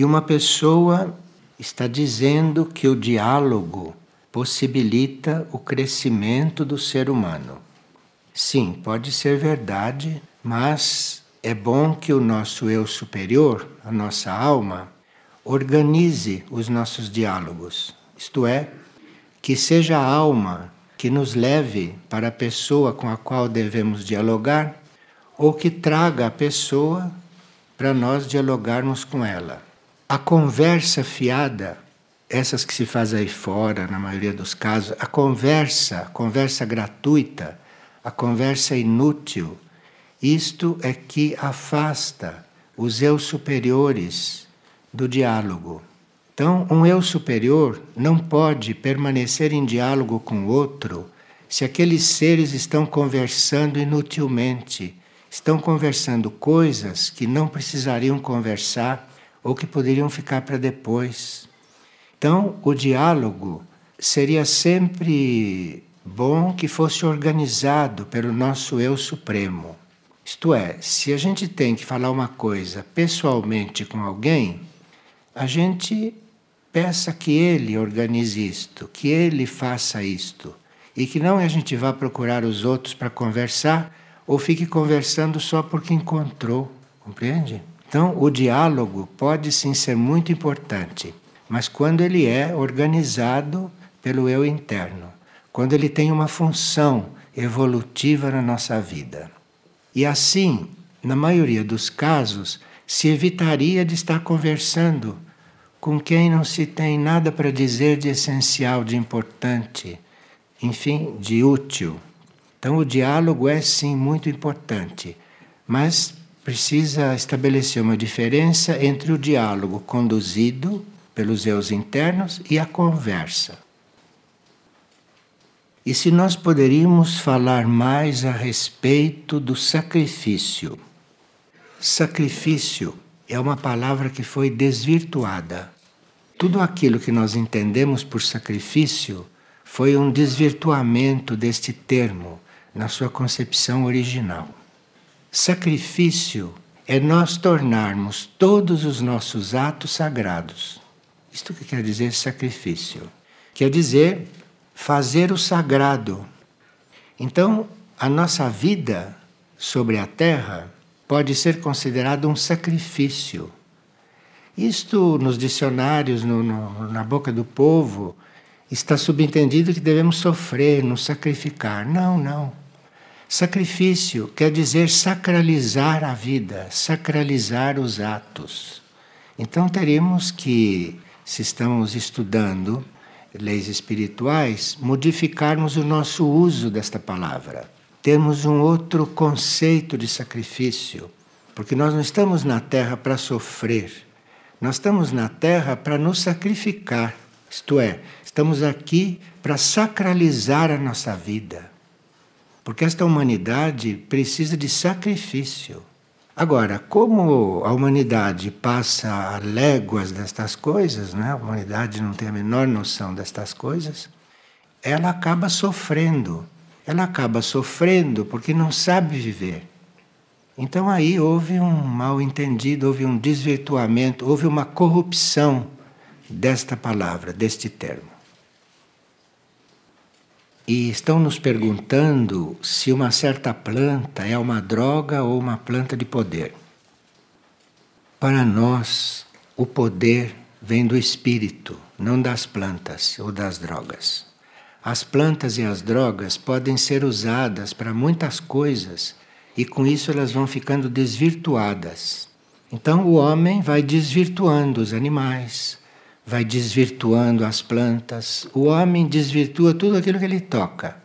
E uma pessoa está dizendo que o diálogo possibilita o crescimento do ser humano. Sim, pode ser verdade, mas é bom que o nosso eu superior, a nossa alma, organize os nossos diálogos. Isto é, que seja a alma que nos leve para a pessoa com a qual devemos dialogar ou que traga a pessoa para nós dialogarmos com ela. A conversa fiada, essas que se faz aí fora, na maioria dos casos, a conversa, conversa gratuita, a conversa inútil, isto é que afasta os eu superiores do diálogo. Então, um eu superior não pode permanecer em diálogo com outro se aqueles seres estão conversando inutilmente, estão conversando coisas que não precisariam conversar ou que poderiam ficar para depois. Então, o diálogo seria sempre bom que fosse organizado pelo nosso eu supremo. Isto é, se a gente tem que falar uma coisa pessoalmente com alguém, a gente peça que ele organize isto, que ele faça isto, e que não a gente vá procurar os outros para conversar ou fique conversando só porque encontrou, compreende? Então, o diálogo pode sim ser muito importante, mas quando ele é organizado pelo eu interno, quando ele tem uma função evolutiva na nossa vida. E assim, na maioria dos casos, se evitaria de estar conversando com quem não se tem nada para dizer de essencial, de importante, enfim, de útil. Então, o diálogo é sim muito importante, mas precisa estabelecer uma diferença entre o diálogo conduzido pelos eus internos e a conversa. E se nós poderíamos falar mais a respeito do sacrifício? Sacrifício é uma palavra que foi desvirtuada. Tudo aquilo que nós entendemos por sacrifício foi um desvirtuamento deste termo na sua concepção original. Sacrifício é nós tornarmos todos os nossos atos sagrados. Isto que quer dizer sacrifício? Quer dizer fazer o sagrado. Então, a nossa vida sobre a terra pode ser considerada um sacrifício. Isto nos dicionários, no, no, na boca do povo, está subentendido que devemos sofrer, nos sacrificar. Não, não. Sacrifício quer dizer sacralizar a vida, sacralizar os atos. Então teremos que, se estamos estudando leis espirituais, modificarmos o nosso uso desta palavra. Termos um outro conceito de sacrifício, porque nós não estamos na terra para sofrer, nós estamos na terra para nos sacrificar. Isto é, estamos aqui para sacralizar a nossa vida porque esta humanidade precisa de sacrifício. Agora, como a humanidade passa léguas destas coisas, né? a humanidade não tem a menor noção destas coisas, ela acaba sofrendo. Ela acaba sofrendo porque não sabe viver. Então aí houve um mal entendido, houve um desvirtuamento, houve uma corrupção desta palavra, deste termo. E estão nos perguntando se uma certa planta é uma droga ou uma planta de poder. Para nós, o poder vem do espírito, não das plantas ou das drogas. As plantas e as drogas podem ser usadas para muitas coisas e com isso elas vão ficando desvirtuadas. Então o homem vai desvirtuando os animais, vai desvirtuando as plantas. O homem desvirtua tudo aquilo que ele toca.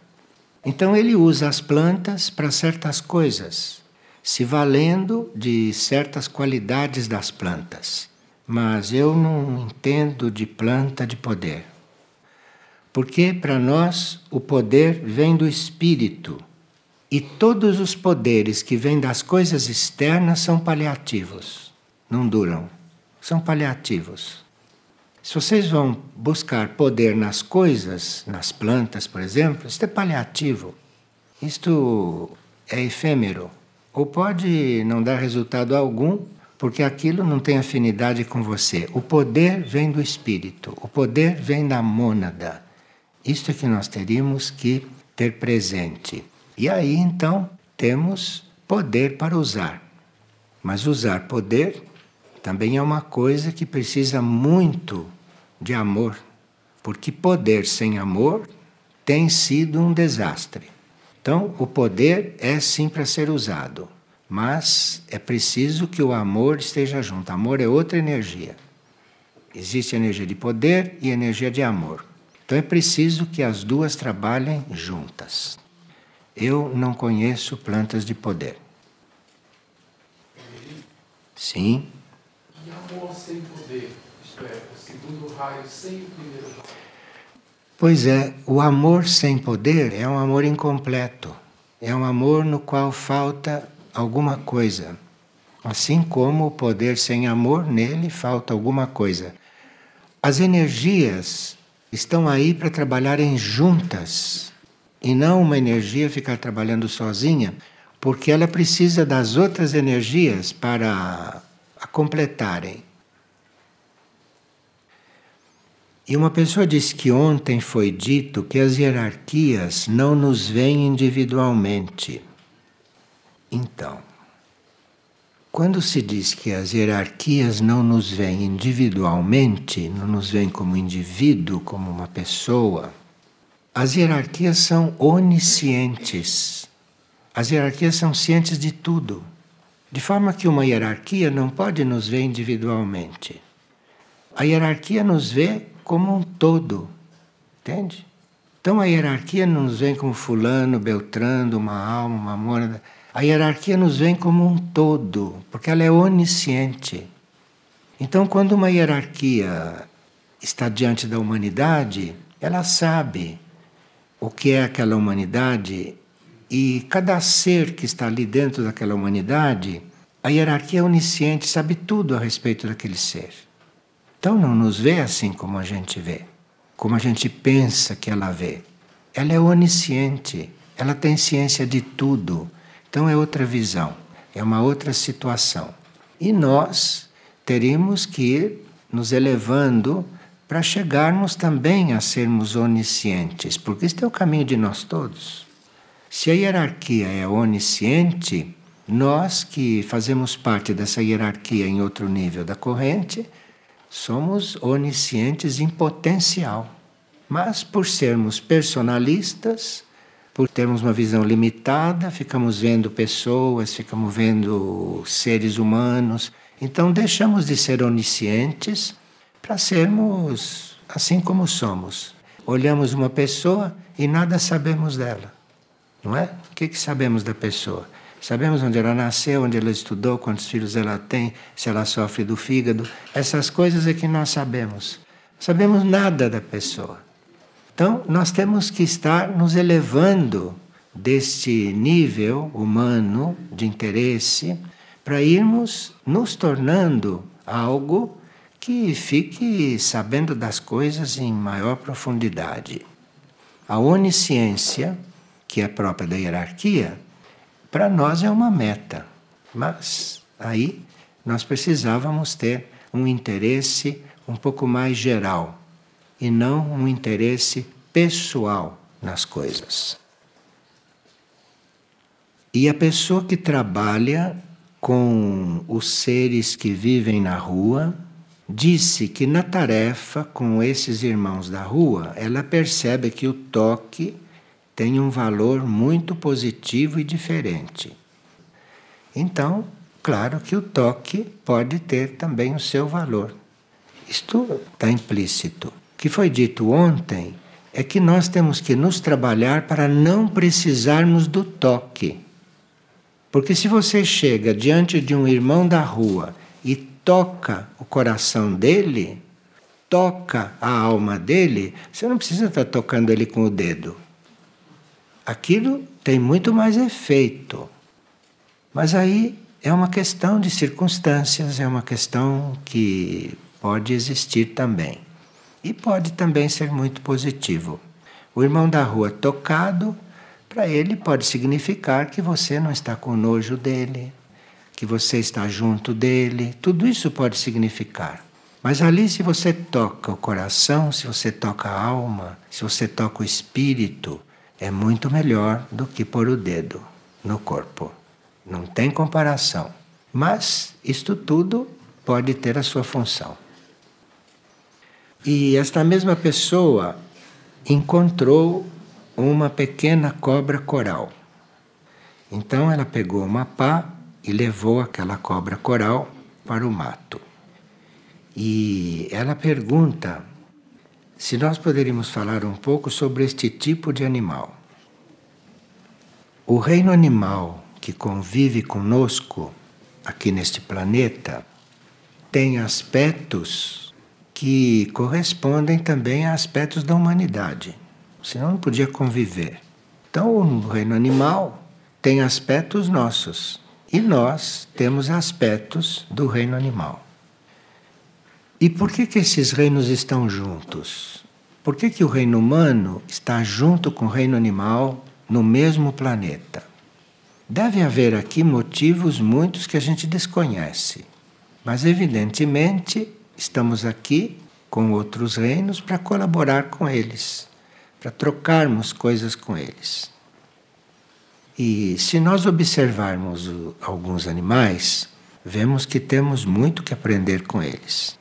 Então ele usa as plantas para certas coisas, se valendo de certas qualidades das plantas. Mas eu não entendo de planta de poder. Porque para nós o poder vem do espírito. E todos os poderes que vêm das coisas externas são paliativos, não duram, são paliativos. Se vocês vão buscar poder nas coisas, nas plantas, por exemplo, isto é paliativo. Isto é efêmero. Ou pode não dar resultado algum, porque aquilo não tem afinidade com você. O poder vem do espírito, o poder vem da mônada. Isto é que nós teríamos que ter presente. E aí então temos poder para usar. Mas usar poder também é uma coisa que precisa muito de amor, porque poder sem amor tem sido um desastre. Então, o poder é sim para ser usado, mas é preciso que o amor esteja junto. Amor é outra energia. Existe energia de poder e energia de amor. Então é preciso que as duas trabalhem juntas. Eu não conheço plantas de poder. Sim. E amor sem poder, segundo raio sem o primeiro raio. Pois é, o amor sem poder é um amor incompleto. É um amor no qual falta alguma coisa. Assim como o poder sem amor, nele falta alguma coisa. As energias estão aí para trabalharem juntas e não uma energia ficar trabalhando sozinha, porque ela precisa das outras energias para a completarem. E uma pessoa disse que ontem foi dito que as hierarquias não nos veem individualmente. Então, quando se diz que as hierarquias não nos veem individualmente, não nos veem como indivíduo, como uma pessoa, as hierarquias são oniscientes. As hierarquias são cientes de tudo. De forma que uma hierarquia não pode nos ver individualmente. A hierarquia nos vê como um todo. Entende? Então a hierarquia não nos vê como fulano, beltrano, uma alma, uma mônada. A hierarquia nos vem como um todo, porque ela é onisciente. Então, quando uma hierarquia está diante da humanidade, ela sabe o que é aquela humanidade e cada ser que está ali dentro daquela humanidade, a hierarquia onisciente, sabe tudo a respeito daquele ser. Então não nos vê assim como a gente vê, como a gente pensa que ela vê. Ela é onisciente, ela tem ciência de tudo. Então é outra visão, é uma outra situação. E nós teríamos que ir nos elevando para chegarmos também a sermos oniscientes, porque este é o caminho de nós todos. Se a hierarquia é onisciente, nós que fazemos parte dessa hierarquia em outro nível da corrente, somos oniscientes em potencial. Mas por sermos personalistas, por termos uma visão limitada, ficamos vendo pessoas, ficamos vendo seres humanos. Então deixamos de ser oniscientes para sermos assim como somos. Olhamos uma pessoa e nada sabemos dela. Não é? O que, que sabemos da pessoa? Sabemos onde ela nasceu, onde ela estudou, quantos filhos ela tem, se ela sofre do fígado. Essas coisas é que nós sabemos. Sabemos nada da pessoa. Então, nós temos que estar nos elevando deste nível humano de interesse para irmos nos tornando algo que fique sabendo das coisas em maior profundidade. A onisciência, que é própria da hierarquia, para nós é uma meta, mas aí nós precisávamos ter um interesse um pouco mais geral e não um interesse pessoal nas coisas. E a pessoa que trabalha com os seres que vivem na rua disse que na tarefa com esses irmãos da rua, ela percebe que o toque tem um valor muito positivo e diferente. Então, claro que o toque pode ter também o seu valor. Isto está implícito. O que foi dito ontem é que nós temos que nos trabalhar para não precisarmos do toque. Porque se você chega diante de um irmão da rua e toca o coração dele, toca a alma dele, você não precisa estar tocando ele com o dedo. Aquilo tem muito mais efeito. Mas aí é uma questão de circunstâncias, é uma questão que pode existir também. E pode também ser muito positivo. O irmão da rua tocado, para ele pode significar que você não está com nojo dele, que você está junto dele, tudo isso pode significar. Mas ali, se você toca o coração, se você toca a alma, se você toca o espírito, é muito melhor do que pôr o dedo no corpo. Não tem comparação. Mas isto tudo pode ter a sua função. E esta mesma pessoa encontrou uma pequena cobra coral. Então ela pegou uma pá e levou aquela cobra coral para o mato. E ela pergunta se nós poderíamos falar um pouco sobre este tipo de animal. O reino animal que convive conosco aqui neste planeta tem aspectos que correspondem também a aspectos da humanidade. Senão não podia conviver. Então, o reino animal tem aspectos nossos e nós temos aspectos do reino animal. E por que, que esses reinos estão juntos? Por que, que o reino humano está junto com o reino animal no mesmo planeta? Deve haver aqui motivos muitos que a gente desconhece, mas evidentemente estamos aqui com outros reinos para colaborar com eles, para trocarmos coisas com eles. E se nós observarmos alguns animais, vemos que temos muito que aprender com eles.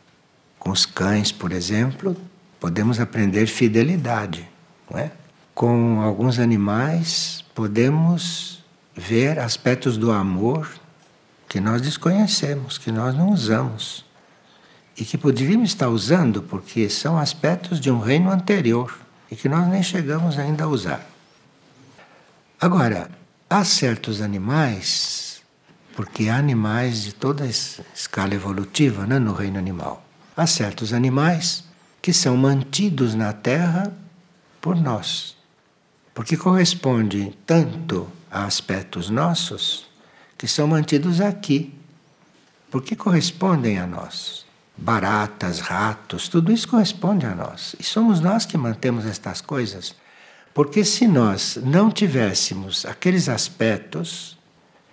Com os cães, por exemplo, podemos aprender fidelidade, não é? Com alguns animais, podemos ver aspectos do amor que nós desconhecemos, que nós não usamos e que poderíamos estar usando porque são aspectos de um reino anterior e que nós nem chegamos ainda a usar. Agora, Há certos animais, porque há animais de toda escala evolutiva né, no reino animal. Há certos animais que são mantidos na Terra por nós, porque correspondem tanto a aspectos nossos que são mantidos aqui, porque correspondem a nós. Baratas, ratos, tudo isso corresponde a nós. E somos nós que mantemos estas coisas porque se nós não tivéssemos aqueles aspectos,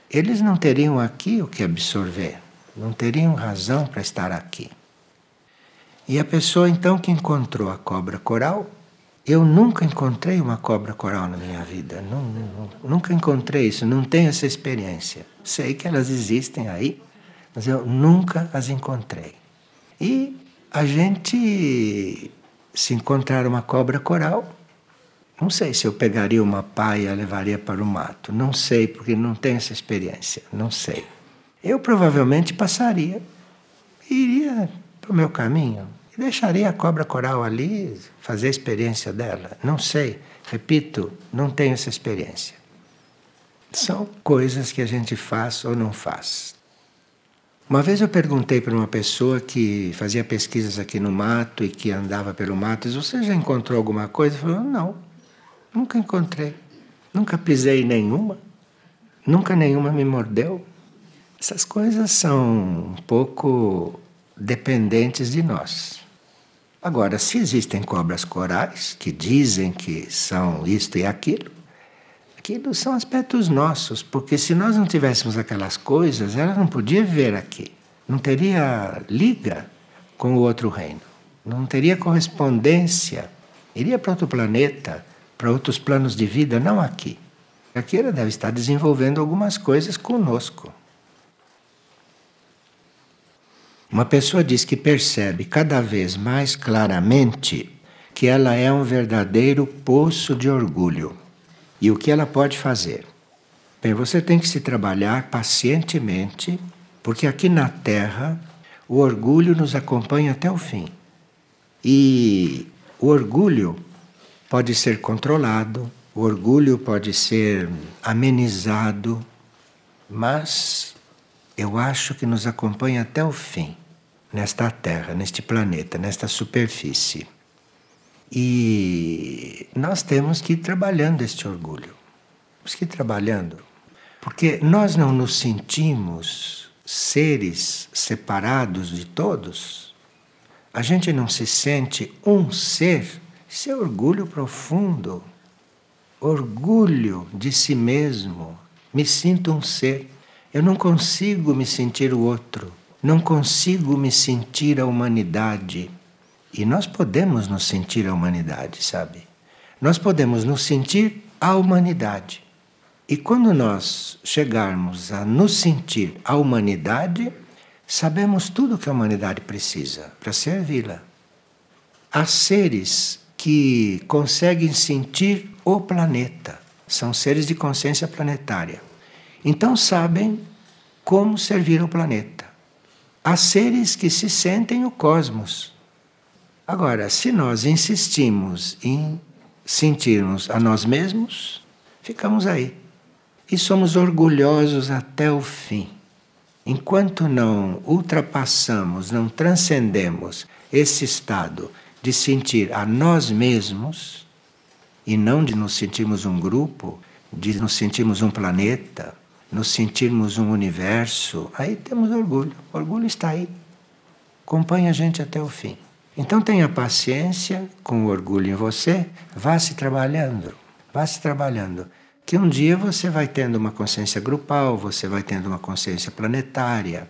eles não teriam aqui o que absorver, não teriam razão para estar aqui. E a pessoa então que encontrou a cobra coral, eu nunca encontrei uma cobra coral na minha vida, não, não, nunca encontrei isso, não tenho essa experiência. Sei que elas existem aí, mas eu nunca as encontrei. E a gente, se encontrar uma cobra coral, não sei se eu pegaria uma pá e a levaria para o mato. Não sei, porque não tenho essa experiência. Não sei. Eu provavelmente passaria, iria para o meu caminho e deixaria a cobra coral ali, fazer a experiência dela. Não sei. Repito, não tenho essa experiência. São coisas que a gente faz ou não faz. Uma vez eu perguntei para uma pessoa que fazia pesquisas aqui no mato e que andava pelo mato, você já encontrou alguma coisa? Ele falou, não. Nunca encontrei. Nunca pisei nenhuma. Nunca nenhuma me mordeu. Essas coisas são um pouco dependentes de nós. Agora, se existem cobras corais que dizem que são isto e aquilo, aquilo são aspectos nossos, porque se nós não tivéssemos aquelas coisas, ela não podia viver aqui. Não teria liga com o outro reino. Não teria correspondência. Iria para outro planeta para outros planos de vida, não aqui. Aqui ela deve estar desenvolvendo algumas coisas conosco. Uma pessoa diz que percebe cada vez mais claramente que ela é um verdadeiro poço de orgulho. E o que ela pode fazer? Bem, você tem que se trabalhar pacientemente, porque aqui na Terra o orgulho nos acompanha até o fim. E o orgulho pode ser controlado, o orgulho pode ser amenizado, mas eu acho que nos acompanha até o fim, nesta Terra, neste planeta, nesta superfície. E nós temos que ir trabalhando este orgulho. Temos que ir trabalhando. Porque nós não nos sentimos seres separados de todos. A gente não se sente um ser isso é orgulho profundo, orgulho de si mesmo. Me sinto um ser. Eu não consigo me sentir o outro, não consigo me sentir a humanidade. E nós podemos nos sentir a humanidade, sabe? Nós podemos nos sentir a humanidade. E quando nós chegarmos a nos sentir a humanidade, sabemos tudo que a humanidade precisa para servi-la. Há seres que conseguem sentir o planeta, são seres de consciência planetária. Então sabem como servir o planeta. Há seres que se sentem o cosmos. Agora, se nós insistimos em sentirmos a nós mesmos, ficamos aí. E somos orgulhosos até o fim. Enquanto não ultrapassamos, não transcendemos esse estado de sentir a nós mesmos, e não de nos sentirmos um grupo, de nos sentirmos um planeta, nos sentirmos um universo, aí temos orgulho. O orgulho está aí. Acompanha a gente até o fim. Então tenha paciência com o orgulho em você, vá se trabalhando, vá se trabalhando que um dia você vai tendo uma consciência grupal, você vai tendo uma consciência planetária.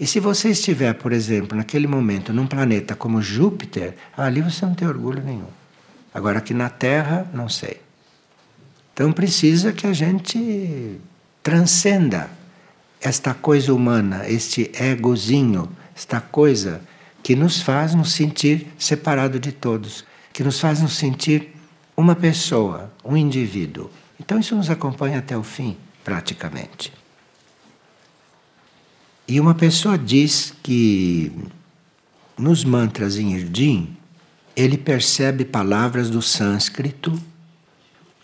E se você estiver, por exemplo, naquele momento num planeta como Júpiter, ali você não tem orgulho nenhum. Agora aqui na Terra, não sei. Então precisa que a gente transcenda esta coisa humana, este egozinho, esta coisa que nos faz nos sentir separado de todos, que nos faz nos sentir uma pessoa, um indivíduo. Então isso nos acompanha até o fim, praticamente. E uma pessoa diz que nos mantras em Irdim, ele percebe palavras do sânscrito.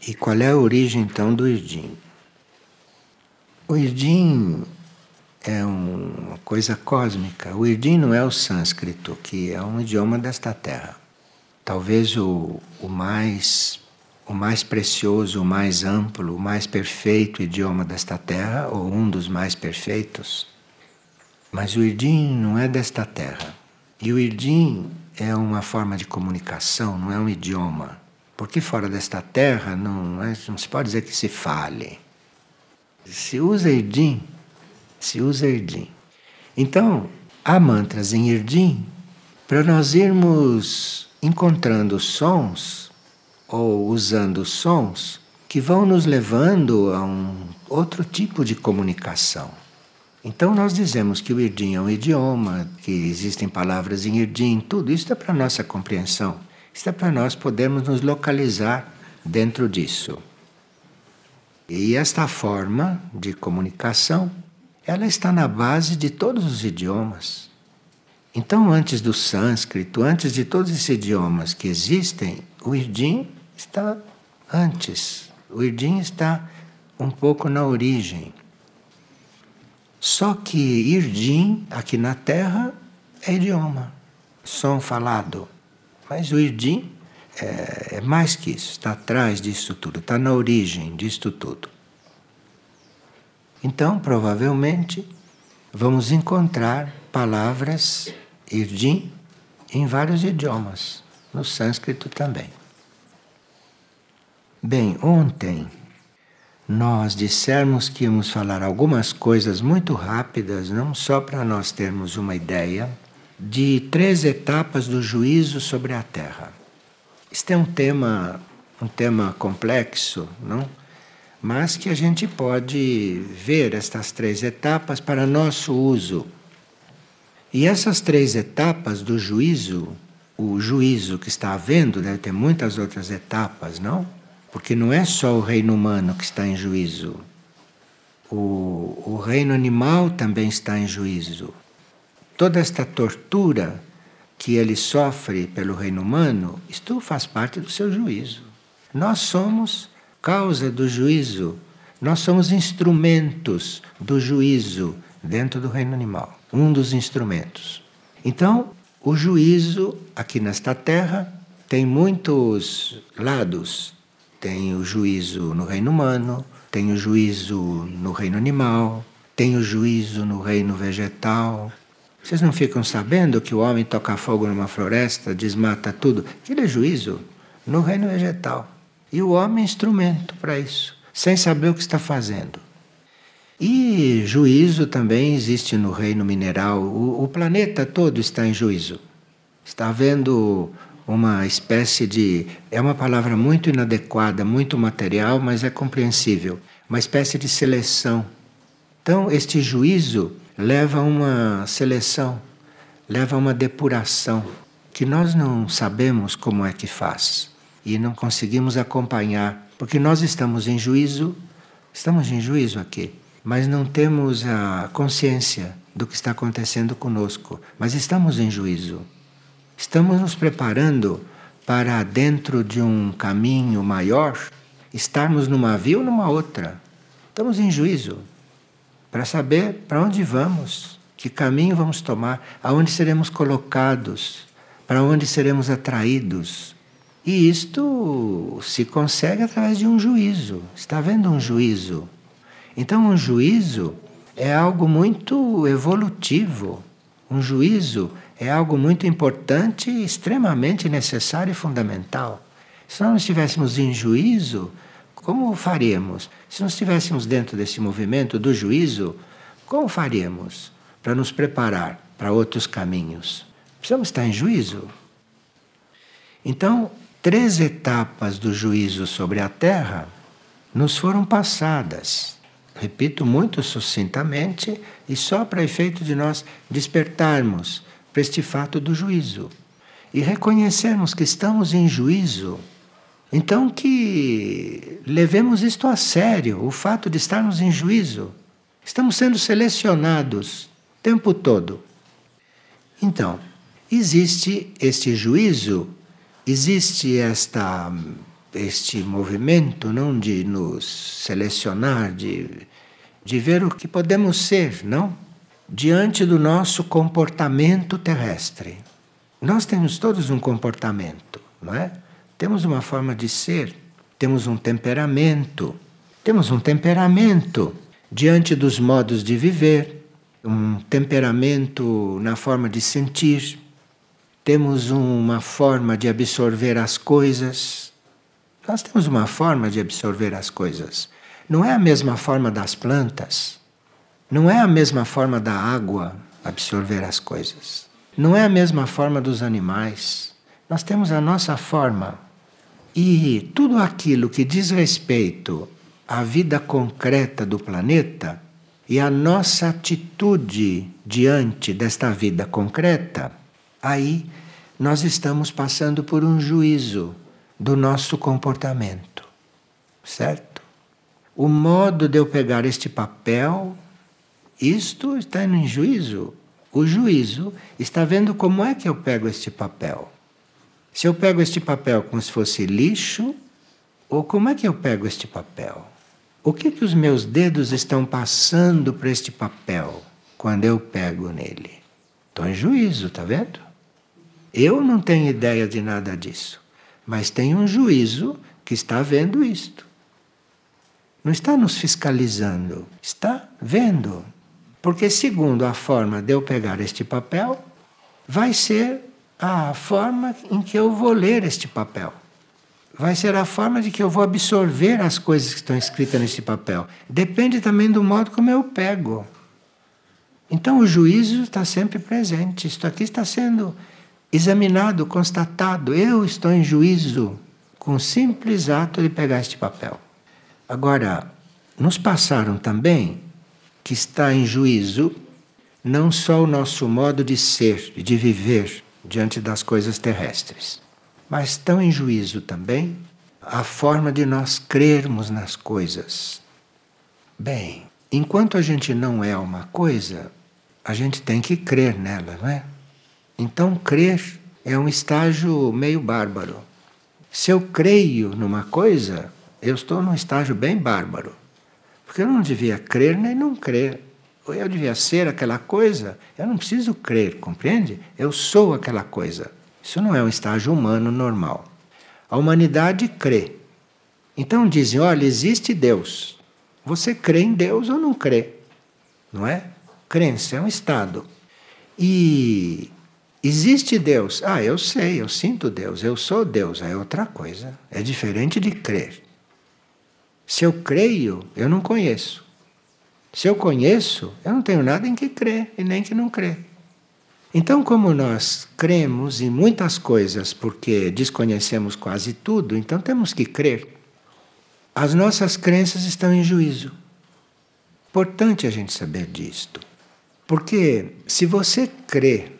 E qual é a origem então do Irdim? O Irdim é uma coisa cósmica. O Irdim não é o sânscrito, que é um idioma desta terra. Talvez o, o mais o mais precioso, o mais amplo, o mais perfeito idioma desta terra, ou um dos mais perfeitos. Mas o Irdim não é desta terra. E o Irdim é uma forma de comunicação, não é um idioma. Porque fora desta terra não, é, não se pode dizer que se fale. Se usa Irdim, se usa Irdim. Então, há mantras em Irdim para nós irmos encontrando sons ou usando sons que vão nos levando a um outro tipo de comunicação. Então nós dizemos que o Irdim é um idioma, que existem palavras em Irdim, tudo isso é para nossa compreensão. Isso é para nós podermos nos localizar dentro disso. E esta forma de comunicação, ela está na base de todos os idiomas. Então, antes do sânscrito, antes de todos esses idiomas que existem, o Irdim está antes. O Irdim está um pouco na origem. Só que Irdim, aqui na Terra, é idioma, som falado. Mas o Irdim é, é mais que isso, está atrás disso tudo, está na origem disso tudo. Então, provavelmente, vamos encontrar palavras Irdim em vários idiomas, no sânscrito também. Bem, ontem nós dissemos que íamos falar algumas coisas muito rápidas, não só para nós termos uma ideia, de três etapas do juízo sobre a Terra. Este é um tema, um tema complexo, não? Mas que a gente pode ver estas três etapas para nosso uso. E essas três etapas do juízo, o juízo que está havendo, deve ter muitas outras etapas, não? Porque não é só o reino humano que está em juízo. O, o reino animal também está em juízo. Toda esta tortura que ele sofre pelo reino humano, isto faz parte do seu juízo. Nós somos causa do juízo, nós somos instrumentos do juízo dentro do reino animal um dos instrumentos. Então, o juízo aqui nesta terra tem muitos lados, tem o juízo no reino humano, tem o juízo no reino animal, tem o juízo no reino vegetal. Vocês não ficam sabendo que o homem toca fogo numa floresta, desmata tudo? Aquilo é juízo no reino vegetal. E o homem é instrumento para isso, sem saber o que está fazendo. E juízo também existe no reino mineral. O, o planeta todo está em juízo. Está havendo uma espécie de. É uma palavra muito inadequada, muito material, mas é compreensível. Uma espécie de seleção. Então, este juízo leva a uma seleção, leva a uma depuração, que nós não sabemos como é que faz e não conseguimos acompanhar, porque nós estamos em juízo, estamos em juízo aqui mas não temos a consciência do que está acontecendo conosco, mas estamos em juízo. Estamos nos preparando para, dentro de um caminho maior, estarmos numa via ou numa outra. Estamos em juízo para saber para onde vamos, que caminho vamos tomar, aonde seremos colocados, para onde seremos atraídos. E isto se consegue através de um juízo. Está havendo um juízo. Então, um juízo é algo muito evolutivo. Um juízo é algo muito importante, extremamente necessário e fundamental. Se nós não estivéssemos em juízo, como faríamos? Se nós estivéssemos dentro desse movimento do juízo, como faríamos para nos preparar para outros caminhos? Precisamos estar em juízo. Então, três etapas do juízo sobre a Terra nos foram passadas repito muito sucintamente, e só para efeito de nós despertarmos para este fato do juízo e reconhecermos que estamos em juízo. Então, que levemos isto a sério, o fato de estarmos em juízo. Estamos sendo selecionados o tempo todo. Então, existe este juízo, existe esta este movimento não de nos selecionar, de, de ver o que podemos ser, não? Diante do nosso comportamento terrestre. Nós temos todos um comportamento, não é? Temos uma forma de ser, temos um temperamento. Temos um temperamento diante dos modos de viver, um temperamento na forma de sentir. Temos uma forma de absorver as coisas, nós temos uma forma de absorver as coisas. Não é a mesma forma das plantas. Não é a mesma forma da água absorver as coisas. Não é a mesma forma dos animais. Nós temos a nossa forma. E tudo aquilo que diz respeito à vida concreta do planeta e à nossa atitude diante desta vida concreta, aí nós estamos passando por um juízo do nosso comportamento, certo? O modo de eu pegar este papel, isto está em juízo. O juízo está vendo como é que eu pego este papel. Se eu pego este papel como se fosse lixo, ou como é que eu pego este papel? O que, que os meus dedos estão passando para este papel quando eu pego nele? Estou em juízo, tá vendo? Eu não tenho ideia de nada disso. Mas tem um juízo que está vendo isto. Não está nos fiscalizando, está vendo. Porque, segundo a forma de eu pegar este papel, vai ser a forma em que eu vou ler este papel. Vai ser a forma de que eu vou absorver as coisas que estão escritas neste papel. Depende também do modo como eu pego. Então o juízo está sempre presente. Isto aqui está sendo examinado, constatado, eu estou em juízo com o simples ato de pegar este papel. Agora, nos passaram também que está em juízo não só o nosso modo de ser e de viver diante das coisas terrestres, mas estão em juízo também a forma de nós crermos nas coisas. Bem, enquanto a gente não é uma coisa, a gente tem que crer nela, não é? Então, crer é um estágio meio bárbaro. Se eu creio numa coisa, eu estou num estágio bem bárbaro. Porque eu não devia crer nem não crer. Eu devia ser aquela coisa, eu não preciso crer, compreende? Eu sou aquela coisa. Isso não é um estágio humano normal. A humanidade crê. Então dizem: olha, existe Deus. Você crê em Deus ou não crê? Não é? Crença é um estado. E Existe Deus? Ah, eu sei, eu sinto Deus, eu sou Deus, é outra coisa. É diferente de crer. Se eu creio, eu não conheço. Se eu conheço, eu não tenho nada em que crer e nem que não crer. Então, como nós cremos em muitas coisas porque desconhecemos quase tudo, então temos que crer. As nossas crenças estão em juízo. Importante a gente saber disto. Porque se você crê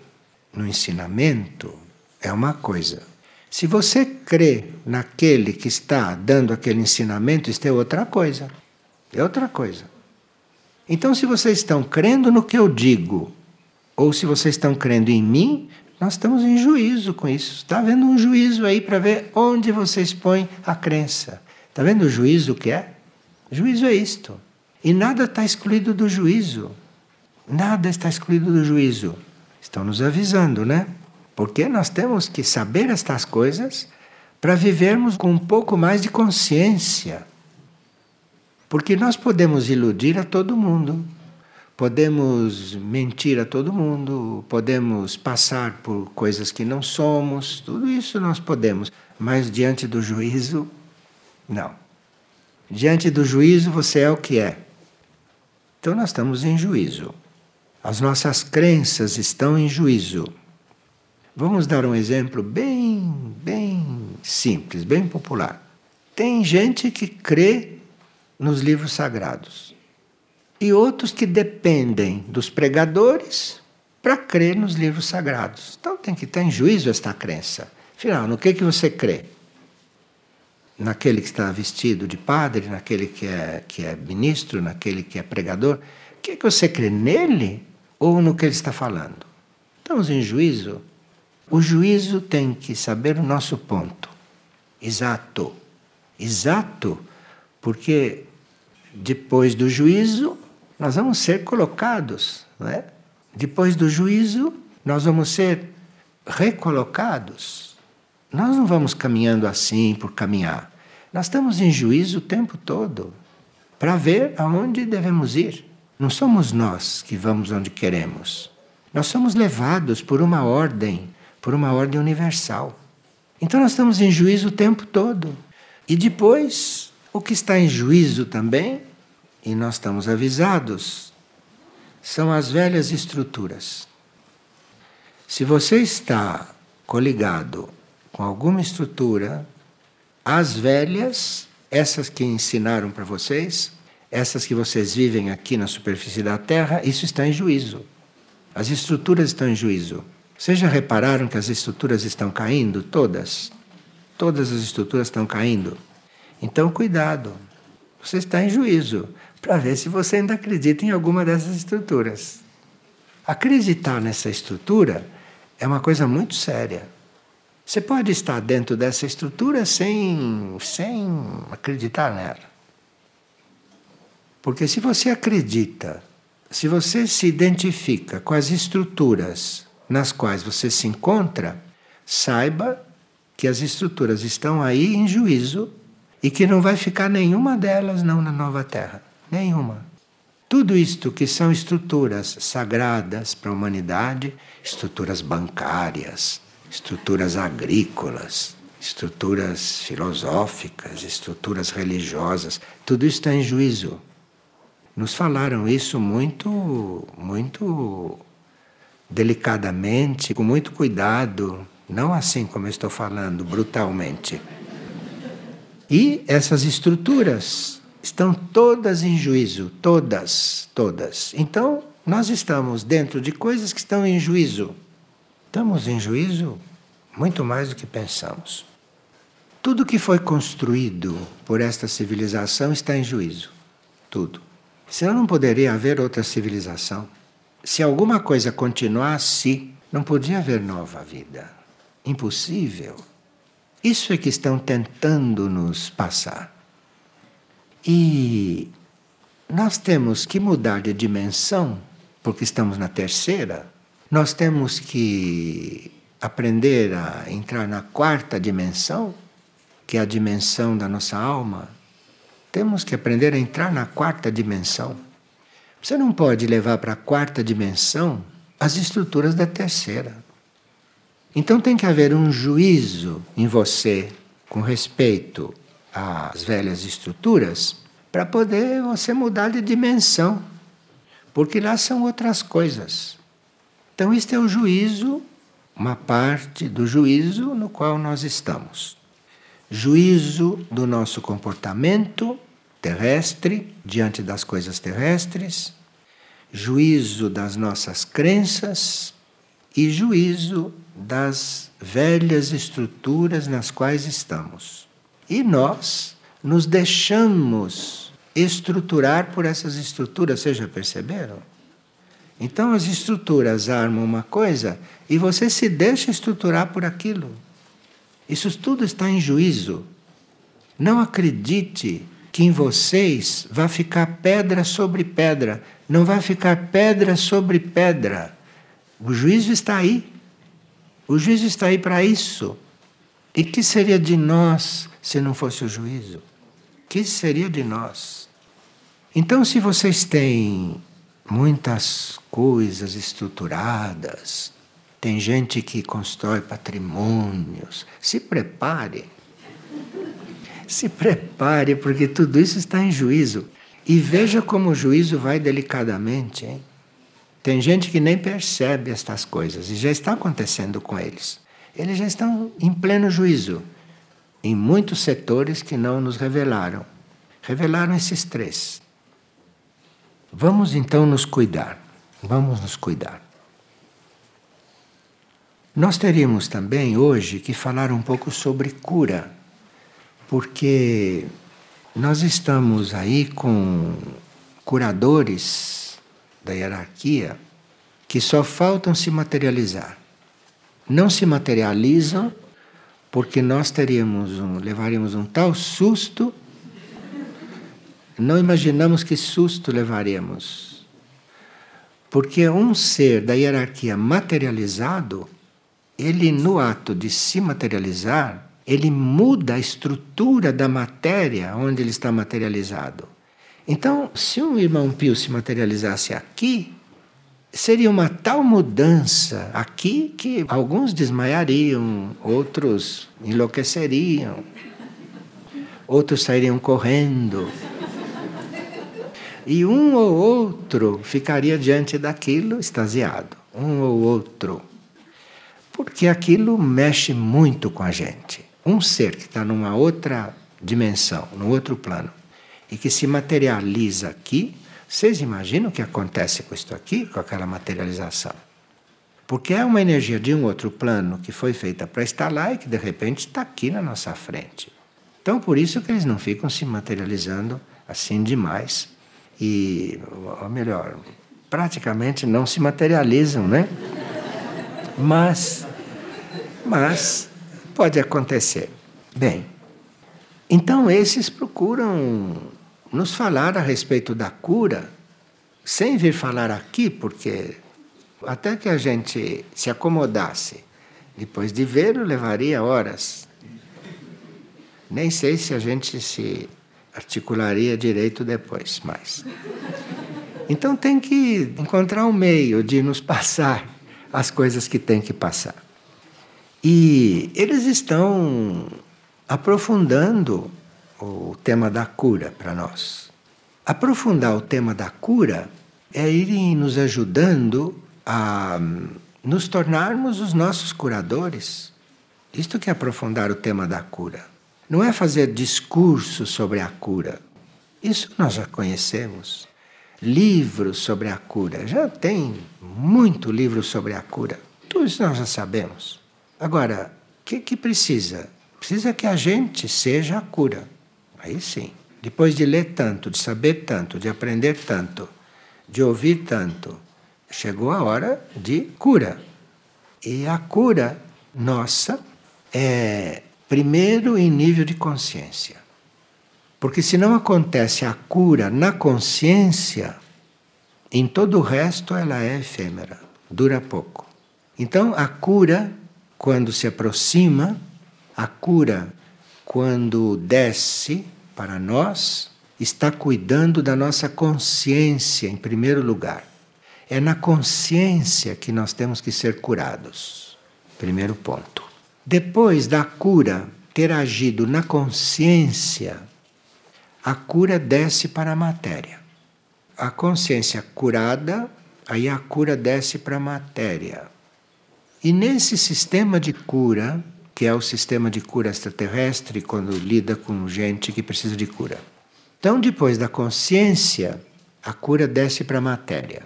no ensinamento, é uma coisa. Se você crê naquele que está dando aquele ensinamento, isto é outra coisa. É outra coisa. Então, se vocês estão crendo no que eu digo, ou se vocês estão crendo em mim, nós estamos em juízo com isso. Está havendo um juízo aí para ver onde vocês põem a crença. Está vendo o juízo que é? Juízo é isto. E nada está excluído do juízo. Nada está excluído do juízo. Estão nos avisando, né? Porque nós temos que saber estas coisas para vivermos com um pouco mais de consciência. Porque nós podemos iludir a todo mundo, podemos mentir a todo mundo, podemos passar por coisas que não somos, tudo isso nós podemos, mas diante do juízo, não. Diante do juízo você é o que é. Então nós estamos em juízo. As nossas crenças estão em juízo. Vamos dar um exemplo bem, bem simples, bem popular. Tem gente que crê nos livros sagrados e outros que dependem dos pregadores para crer nos livros sagrados. Então tem que estar em juízo esta crença. Afinal, no que, que você crê? Naquele que está vestido de padre, naquele que é, que é ministro, naquele que é pregador? O que, que você crê? Nele ou no que ele está falando? Estamos em juízo o juízo tem que saber o nosso ponto. Exato. Exato, porque depois do juízo nós vamos ser colocados, não é? Depois do juízo nós vamos ser recolocados. Nós não vamos caminhando assim por caminhar. Nós estamos em juízo o tempo todo para ver aonde devemos ir. Não somos nós que vamos onde queremos. Nós somos levados por uma ordem por uma ordem universal. Então nós estamos em juízo o tempo todo. E depois, o que está em juízo também, e nós estamos avisados, são as velhas estruturas. Se você está coligado com alguma estrutura, as velhas, essas que ensinaram para vocês, essas que vocês vivem aqui na superfície da Terra, isso está em juízo. As estruturas estão em juízo. Vocês já repararam que as estruturas estão caindo? Todas. Todas as estruturas estão caindo. Então, cuidado. Você está em juízo para ver se você ainda acredita em alguma dessas estruturas. Acreditar nessa estrutura é uma coisa muito séria. Você pode estar dentro dessa estrutura sem, sem acreditar nela. Porque se você acredita, se você se identifica com as estruturas nas quais você se encontra, saiba que as estruturas estão aí em juízo e que não vai ficar nenhuma delas não na nova terra, nenhuma. Tudo isto que são estruturas sagradas para a humanidade, estruturas bancárias, estruturas agrícolas, estruturas filosóficas, estruturas religiosas, tudo isso está em juízo. Nos falaram isso muito, muito delicadamente, com muito cuidado, não assim como eu estou falando, brutalmente. E essas estruturas estão todas em juízo, todas, todas. Então, nós estamos dentro de coisas que estão em juízo. Estamos em juízo muito mais do que pensamos. Tudo que foi construído por esta civilização está em juízo. Tudo. Senão não poderia haver outra civilização. Se alguma coisa continuasse, não podia haver nova vida. Impossível. Isso é que estão tentando nos passar. E nós temos que mudar de dimensão, porque estamos na terceira. Nós temos que aprender a entrar na quarta dimensão, que é a dimensão da nossa alma. Temos que aprender a entrar na quarta dimensão. Você não pode levar para a quarta dimensão as estruturas da terceira. Então tem que haver um juízo em você com respeito às velhas estruturas para poder você mudar de dimensão. porque lá são outras coisas. Então, isto é o juízo, uma parte do juízo no qual nós estamos. Juízo do nosso comportamento terrestre diante das coisas terrestres, juízo das nossas crenças e juízo das velhas estruturas nas quais estamos. E nós nos deixamos estruturar por essas estruturas, vocês já perceberam? Então as estruturas armam uma coisa e você se deixa estruturar por aquilo. Isso tudo está em juízo. Não acredite que em vocês vai ficar pedra sobre pedra. Não vai ficar pedra sobre pedra. O juízo está aí. O juízo está aí para isso. E que seria de nós se não fosse o juízo? Que seria de nós? Então, se vocês têm muitas coisas estruturadas, tem gente que constrói patrimônios, se prepare. Se prepare, porque tudo isso está em juízo. E veja como o juízo vai delicadamente. Hein? Tem gente que nem percebe estas coisas e já está acontecendo com eles. Eles já estão em pleno juízo em muitos setores que não nos revelaram. Revelaram esses três. Vamos então nos cuidar. Vamos nos cuidar. Nós teríamos também hoje que falar um pouco sobre cura, porque nós estamos aí com curadores da hierarquia que só faltam se materializar. Não se materializam porque nós teríamos um, levaríamos um tal susto não imaginamos que susto levaremos. Porque um ser da hierarquia materializado, ele, no ato de se materializar, ele muda a estrutura da matéria onde ele está materializado. Então, se um irmão Pio se materializasse aqui, seria uma tal mudança aqui que alguns desmaiariam, outros enlouqueceriam, outros sairiam correndo. E um ou outro ficaria diante daquilo extasiado. Um ou outro. Porque aquilo mexe muito com a gente. Um ser que está numa outra dimensão, num outro plano, e que se materializa aqui, vocês imaginam o que acontece com isto aqui, com aquela materialização? Porque é uma energia de um outro plano que foi feita para estar lá e que de repente está aqui na nossa frente. Então, por isso que eles não ficam se materializando assim demais e, ou melhor, praticamente não se materializam, né? Mas, mas pode acontecer. Bem, então esses procuram nos falar a respeito da cura, sem vir falar aqui, porque até que a gente se acomodasse, depois de vê-lo levaria horas. Nem sei se a gente se articularia direito depois, mas. Então tem que encontrar um meio de nos passar as coisas que tem que passar. E eles estão aprofundando o tema da cura para nós. Aprofundar o tema da cura é irem nos ajudando a nos tornarmos os nossos curadores. Isto que é aprofundar o tema da cura. Não é fazer discurso sobre a cura. Isso nós já conhecemos. Livros sobre a cura. Já tem muito livro sobre a cura. Tudo isso nós já sabemos. Agora, o que, que precisa? Precisa que a gente seja a cura. Aí sim. Depois de ler tanto, de saber tanto, de aprender tanto, de ouvir tanto, chegou a hora de cura. E a cura nossa é Primeiro, em nível de consciência. Porque se não acontece a cura na consciência, em todo o resto ela é efêmera, dura pouco. Então, a cura, quando se aproxima, a cura, quando desce para nós, está cuidando da nossa consciência em primeiro lugar. É na consciência que nós temos que ser curados. Primeiro ponto. Depois da cura ter agido na consciência, a cura desce para a matéria. a consciência curada, aí a cura desce para a matéria. E nesse sistema de cura, que é o sistema de cura extraterrestre, quando lida com gente que precisa de cura. Então, depois da consciência, a cura desce para a matéria.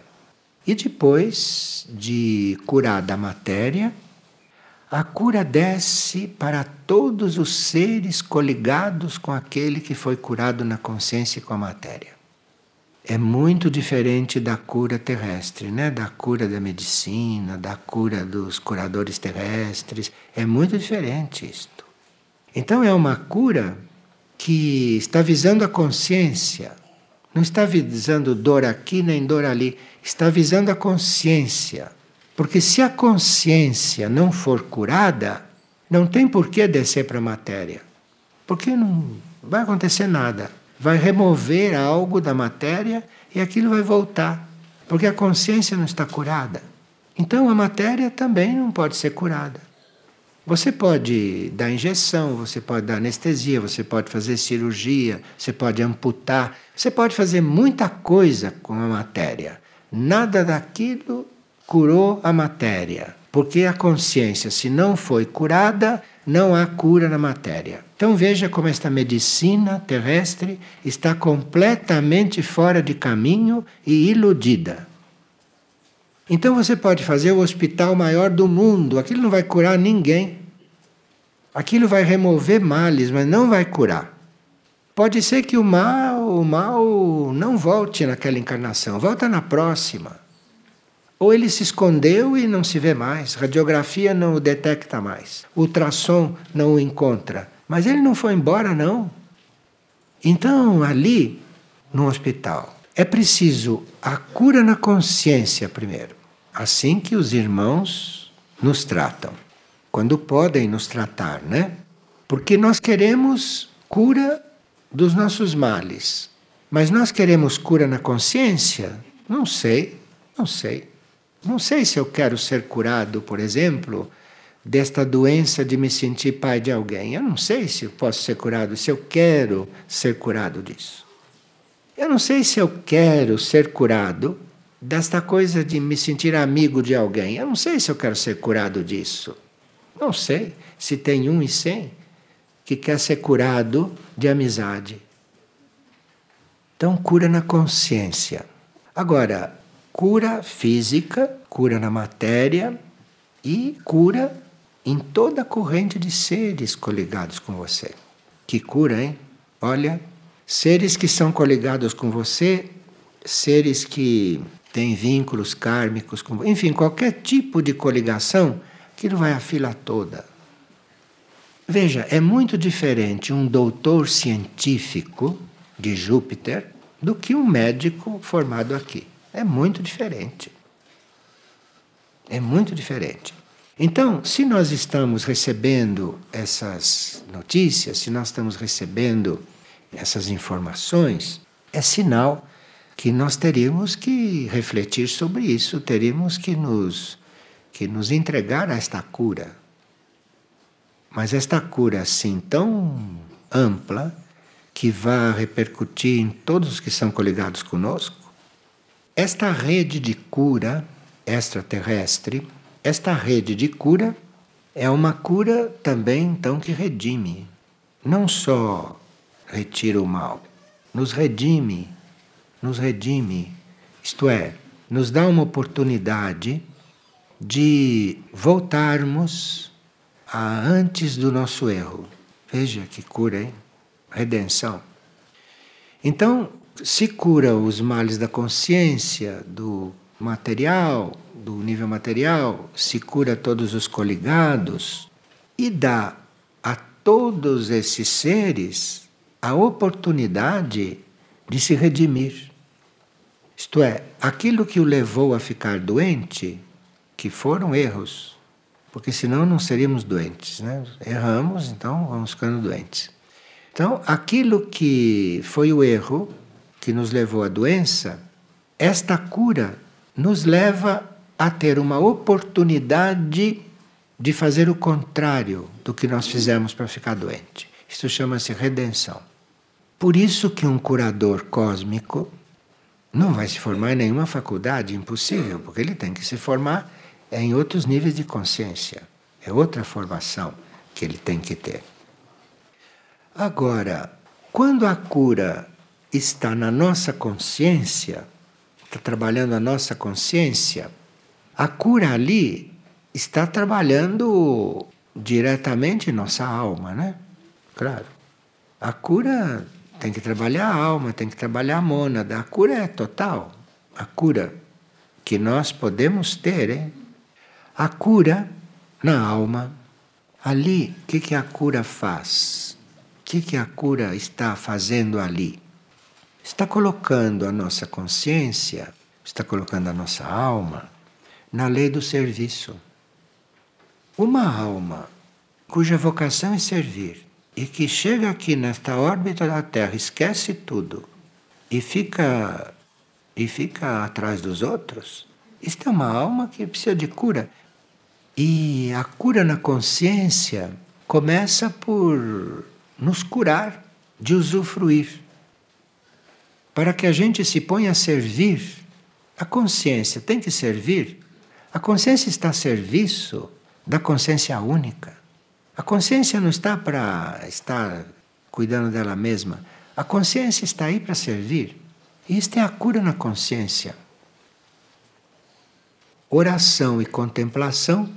E depois de curar da matéria, a cura desce para todos os seres coligados com aquele que foi curado na consciência e com a matéria é muito diferente da cura terrestre, né? da cura da medicina, da cura dos curadores terrestres. É muito diferente isto. Então é uma cura que está visando a consciência, não está visando dor aqui nem dor ali, está visando a consciência. Porque se a consciência não for curada, não tem por que descer para a matéria. Porque não vai acontecer nada vai remover algo da matéria e aquilo vai voltar, porque a consciência não está curada. Então a matéria também não pode ser curada. Você pode dar injeção, você pode dar anestesia, você pode fazer cirurgia, você pode amputar, você pode fazer muita coisa com a matéria. Nada daquilo curou a matéria, porque a consciência, se não foi curada, não há cura na matéria. Então veja como esta medicina terrestre está completamente fora de caminho e iludida. Então você pode fazer o hospital maior do mundo, aquilo não vai curar ninguém. Aquilo vai remover males, mas não vai curar. Pode ser que o mal, o mal não volte naquela encarnação, volta na próxima. Ou ele se escondeu e não se vê mais, radiografia não o detecta mais, ultrassom não o encontra. Mas ele não foi embora, não. Então, ali, no hospital, é preciso a cura na consciência primeiro. Assim que os irmãos nos tratam. Quando podem nos tratar, né? Porque nós queremos cura dos nossos males. Mas nós queremos cura na consciência? Não sei, não sei. Não sei se eu quero ser curado, por exemplo, desta doença de me sentir pai de alguém. Eu não sei se eu posso ser curado, se eu quero ser curado disso. Eu não sei se eu quero ser curado desta coisa de me sentir amigo de alguém. Eu não sei se eu quero ser curado disso. Não sei se tem um e cem que quer ser curado de amizade. Então, cura na consciência. Agora, cura física, cura na matéria e cura em toda a corrente de seres coligados com você. Que cura, hein? Olha, seres que são coligados com você, seres que têm vínculos kármicos com enfim, qualquer tipo de coligação, aquilo vai a fila toda. Veja, é muito diferente um doutor científico de Júpiter do que um médico formado aqui. É muito diferente. É muito diferente. Então, se nós estamos recebendo essas notícias, se nós estamos recebendo essas informações, é sinal que nós teríamos que refletir sobre isso, teríamos que nos, que nos entregar a esta cura. Mas esta cura assim tão ampla, que vai repercutir em todos os que são coligados conosco, esta rede de cura extraterrestre, esta rede de cura é uma cura também então que redime. Não só retira o mal, nos redime, nos redime. Isto é, nos dá uma oportunidade de voltarmos a antes do nosso erro. Veja que cura, hein? Redenção. Então, se cura os males da consciência, do material, do nível material, se cura todos os coligados e dá a todos esses seres a oportunidade de se redimir. Isto é, aquilo que o levou a ficar doente, que foram erros, porque senão não seríamos doentes, né? Erramos, então vamos ficando doentes. Então, aquilo que foi o erro que nos levou à doença, esta cura nos leva a ter uma oportunidade de fazer o contrário do que nós fizemos para ficar doente. Isso chama-se redenção. Por isso que um curador cósmico não vai se formar em nenhuma faculdade, impossível, porque ele tem que se formar em outros níveis de consciência. É outra formação que ele tem que ter. Agora, quando a cura está na nossa consciência, está trabalhando a nossa consciência, a cura ali está trabalhando diretamente nossa alma, né? Claro. A cura tem que trabalhar a alma, tem que trabalhar a mônada. A cura é total. A cura que nós podemos ter, hein? A cura na alma. Ali, o que, que a cura faz? O que, que a cura está fazendo ali? Está colocando a nossa consciência, está colocando a nossa alma na lei do serviço. Uma alma cuja vocação é servir e que chega aqui nesta órbita da Terra, esquece tudo e fica e fica atrás dos outros, isto é uma alma que precisa de cura. E a cura na consciência começa por nos curar de usufruir. Para que a gente se ponha a servir, a consciência tem que servir. A consciência está a serviço da consciência única. A consciência não está para estar cuidando dela mesma. A consciência está aí para servir. E isto é a cura na consciência. Oração e contemplação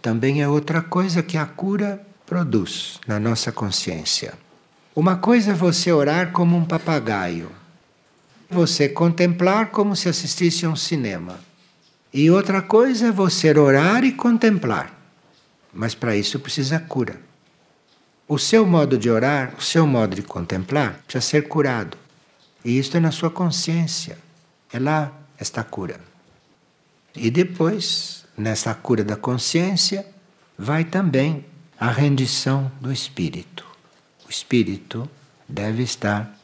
também é outra coisa que a cura produz na nossa consciência. Uma coisa é você orar como um papagaio, você contemplar como se assistisse a um cinema. E outra coisa é você orar e contemplar. Mas para isso precisa cura. O seu modo de orar, o seu modo de contemplar, precisa ser curado. E isto é na sua consciência. É lá esta cura. E depois, nessa cura da consciência, vai também a rendição do espírito. O espírito deve estar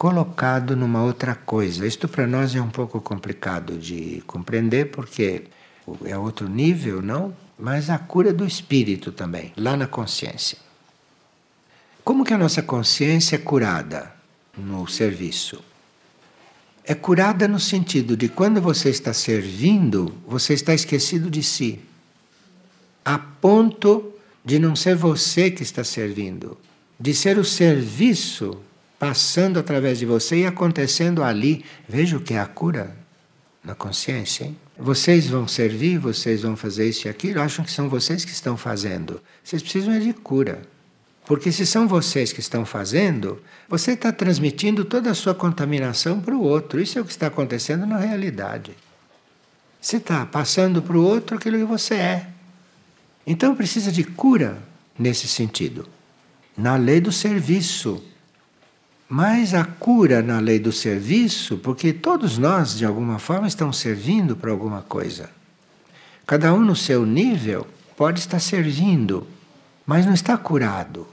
colocado numa outra coisa. Isto para nós é um pouco complicado de compreender porque é outro nível, não? mas a cura do espírito também, lá na consciência. Como que a nossa consciência é curada no serviço? É curada no sentido de quando você está servindo, você está esquecido de si. A ponto de não ser você que está servindo, de ser o serviço passando através de você e acontecendo ali. Veja o que é a cura na consciência, hein? Vocês vão servir, vocês vão fazer isso e aquilo, acham que são vocês que estão fazendo. Vocês precisam é de cura. Porque se são vocês que estão fazendo, você está transmitindo toda a sua contaminação para o outro. Isso é o que está acontecendo na realidade. Você está passando para o outro aquilo que você é. Então precisa de cura nesse sentido. Na lei do serviço. Mas a cura na lei do serviço, porque todos nós, de alguma forma, estamos servindo para alguma coisa. Cada um no seu nível pode estar servindo, mas não está curado,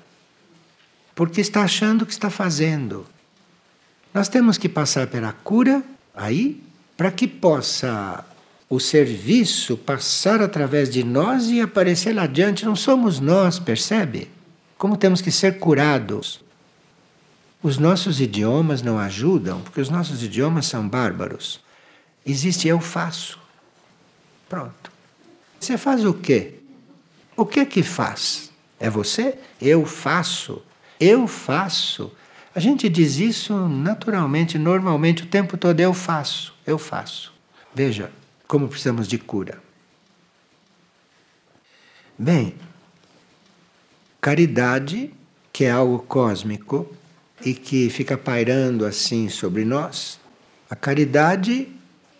porque está achando que está fazendo. Nós temos que passar pela cura aí, para que possa o serviço passar através de nós e aparecer lá adiante. Não somos nós, percebe? Como temos que ser curados. Os nossos idiomas não ajudam, porque os nossos idiomas são bárbaros. Existe eu faço. Pronto. Você faz o quê? O que que faz? É você? Eu faço. Eu faço. A gente diz isso naturalmente, normalmente, o tempo todo. Eu faço. Eu faço. Veja como precisamos de cura. Bem, caridade, que é algo cósmico, e que fica pairando assim sobre nós, a caridade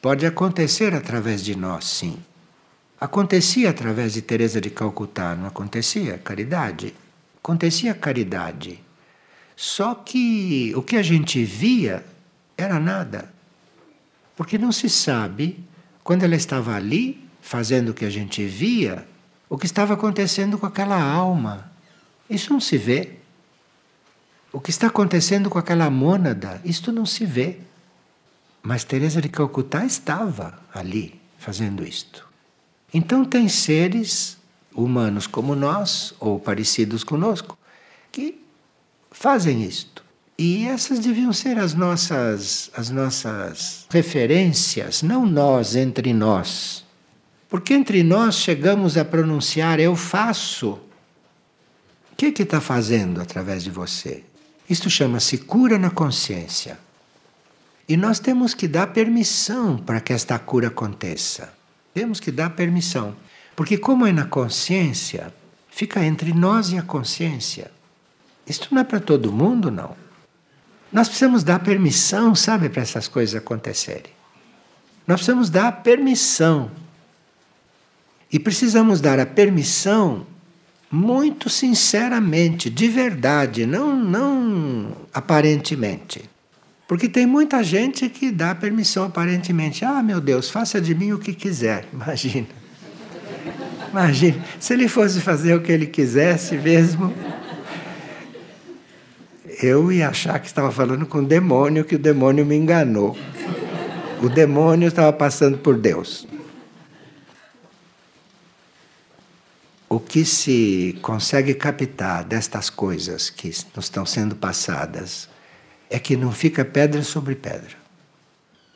pode acontecer através de nós, sim. Acontecia através de Teresa de Calcutá, não acontecia caridade? Acontecia caridade. Só que o que a gente via era nada. Porque não se sabe, quando ela estava ali, fazendo o que a gente via, o que estava acontecendo com aquela alma. Isso não se vê. O que está acontecendo com aquela mônada, isto não se vê. Mas Teresa de Calcutá estava ali fazendo isto. Então tem seres humanos como nós ou parecidos conosco que fazem isto. E essas deviam ser as nossas, as nossas referências, não nós entre nós. Porque entre nós chegamos a pronunciar eu faço. O que está fazendo através de você? Isto chama-se cura na consciência. E nós temos que dar permissão para que esta cura aconteça. Temos que dar permissão. Porque, como é na consciência, fica entre nós e a consciência. Isto não é para todo mundo, não. Nós precisamos dar permissão, sabe, para essas coisas acontecerem. Nós precisamos dar permissão. E precisamos dar a permissão muito sinceramente, de verdade, não, não aparentemente. Porque tem muita gente que dá permissão aparentemente. Ah, meu Deus, faça de mim o que quiser. Imagina. Imagina, se ele fosse fazer o que ele quisesse mesmo, eu ia achar que estava falando com o demônio, que o demônio me enganou. O demônio estava passando por Deus. O que se consegue captar destas coisas que nos estão sendo passadas é que não fica pedra sobre pedra.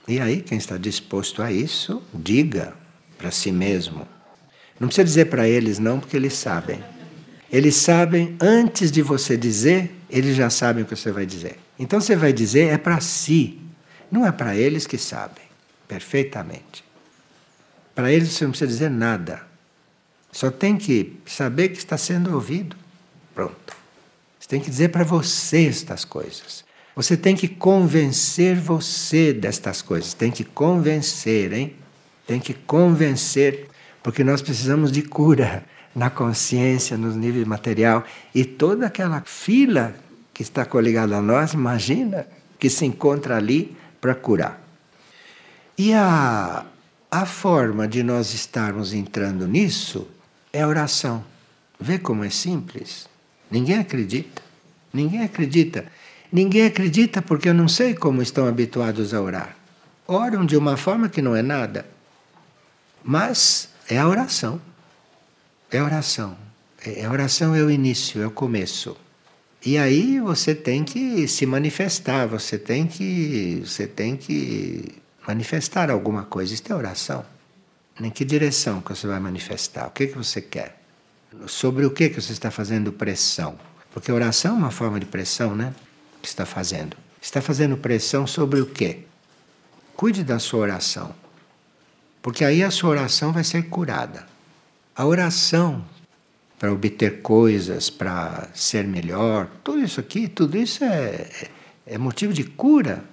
E aí, quem está disposto a isso, diga para si mesmo. Não precisa dizer para eles, não, porque eles sabem. Eles sabem, antes de você dizer, eles já sabem o que você vai dizer. Então você vai dizer é para si, não é para eles que sabem perfeitamente. Para eles você não precisa dizer nada. Só tem que saber que está sendo ouvido. Pronto. Você tem que dizer para você estas coisas. Você tem que convencer você destas coisas. Tem que convencer, hein? Tem que convencer, porque nós precisamos de cura na consciência, no nível material. E toda aquela fila que está coligada a nós, imagina, que se encontra ali para curar. E a, a forma de nós estarmos entrando nisso é a oração. Vê como é simples? Ninguém acredita. Ninguém acredita. Ninguém acredita porque eu não sei como estão habituados a orar. Oram de uma forma que não é nada. Mas é a oração. É a oração. É, a oração é o início, é o começo. E aí você tem que se manifestar, você tem que, você tem que manifestar alguma coisa. Isso é oração. Em que direção que você vai manifestar? O que, que você quer? Sobre o que, que você está fazendo pressão? Porque oração é uma forma de pressão, né? Que está fazendo. Está fazendo pressão sobre o quê? Cuide da sua oração. Porque aí a sua oração vai ser curada. A oração para obter coisas, para ser melhor, tudo isso aqui, tudo isso é, é motivo de cura.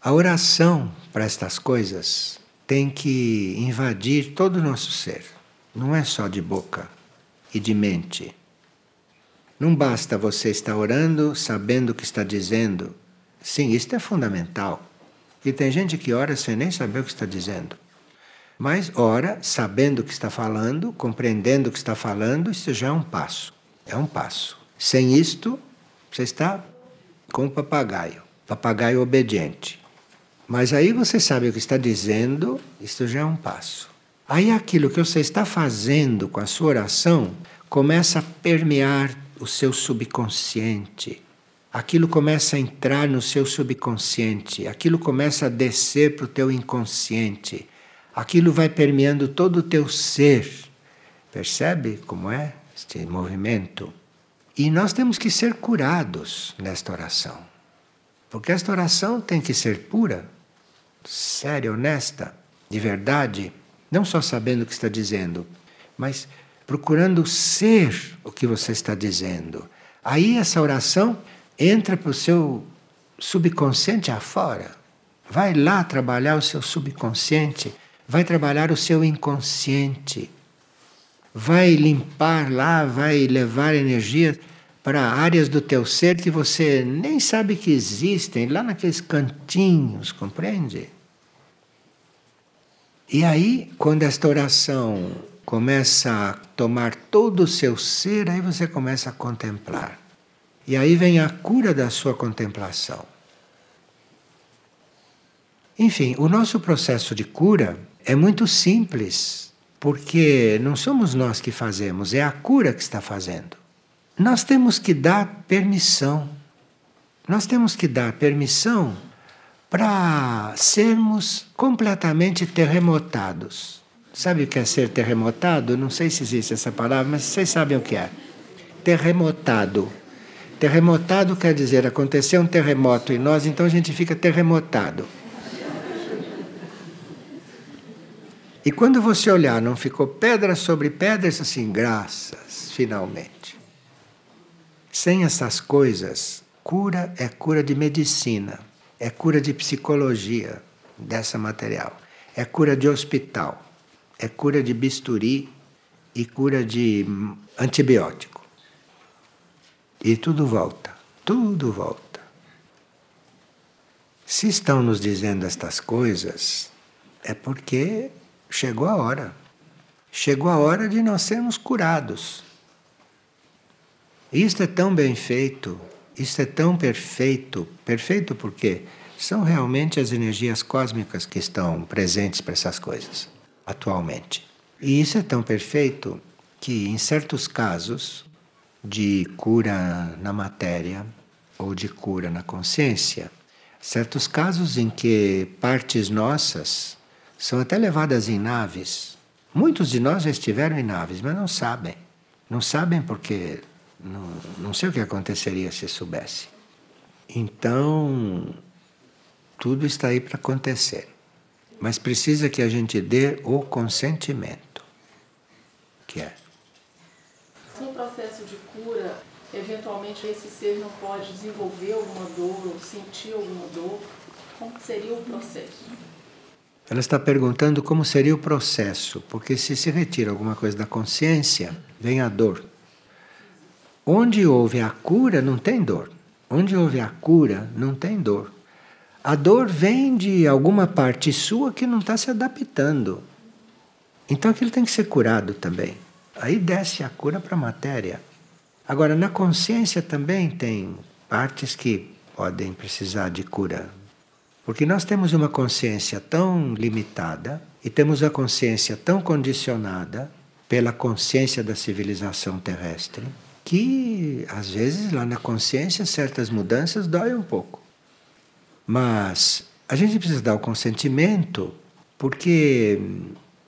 A oração para estas coisas tem que invadir todo o nosso ser. Não é só de boca e de mente. Não basta você estar orando sabendo o que está dizendo. Sim, isso é fundamental. E tem gente que ora sem nem saber o que está dizendo. Mas ora sabendo o que está falando, compreendendo o que está falando, isso já é um passo. É um passo. Sem isto, você está com o papagaio papagaio obediente. Mas aí você sabe o que está dizendo, isso já é um passo. Aí aquilo que você está fazendo com a sua oração começa a permear o seu subconsciente. Aquilo começa a entrar no seu subconsciente, aquilo começa a descer para o teu inconsciente. Aquilo vai permeando todo o teu ser. Percebe como é este movimento? E nós temos que ser curados nesta oração. Porque esta oração tem que ser pura séria, honesta, de verdade, não só sabendo o que está dizendo, mas procurando ser o que você está dizendo. Aí essa oração entra para o seu subconsciente afora. Vai lá trabalhar o seu subconsciente, vai trabalhar o seu inconsciente, vai limpar lá, vai levar energia para áreas do teu ser que você nem sabe que existem, lá naqueles cantinhos, compreende? E aí, quando esta oração começa a tomar todo o seu ser, aí você começa a contemplar. E aí vem a cura da sua contemplação. Enfim, o nosso processo de cura é muito simples, porque não somos nós que fazemos, é a cura que está fazendo. Nós temos que dar permissão. Nós temos que dar permissão para sermos completamente terremotados. Sabe o que é ser terremotado? Não sei se existe essa palavra, mas vocês sabem o que é. Terremotado. Terremotado quer dizer aconteceu um terremoto em nós, então a gente fica terremotado. E quando você olhar, não ficou pedra sobre pedra, assim, graças, finalmente. Sem essas coisas, cura é cura de medicina, é cura de psicologia dessa material, é cura de hospital, é cura de bisturi e cura de antibiótico. E tudo volta, tudo volta. Se estão nos dizendo estas coisas, é porque chegou a hora. Chegou a hora de nós sermos curados. Isto é tão bem feito, isto é tão perfeito. Perfeito porque são realmente as energias cósmicas que estão presentes para essas coisas atualmente. E isso é tão perfeito que, em certos casos, de cura na matéria ou de cura na consciência, certos casos em que partes nossas são até levadas em naves. Muitos de nós já estiveram em naves, mas não sabem. Não sabem porque não, não sei o que aconteceria se soubesse. Então, tudo está aí para acontecer. Mas precisa que a gente dê o consentimento. Que é no processo de cura, eventualmente esse ser não pode desenvolver alguma dor ou sentir alguma dor, como seria o processo? Ela está perguntando como seria o processo, porque se se retira alguma coisa da consciência, vem a dor. Onde houve a cura, não tem dor. Onde houve a cura, não tem dor. A dor vem de alguma parte sua que não está se adaptando. Então aquilo tem que ser curado também. Aí desce a cura para a matéria. Agora, na consciência também tem partes que podem precisar de cura. Porque nós temos uma consciência tão limitada e temos a consciência tão condicionada pela consciência da civilização terrestre que às vezes lá na consciência certas mudanças doem um pouco. Mas a gente precisa dar o consentimento porque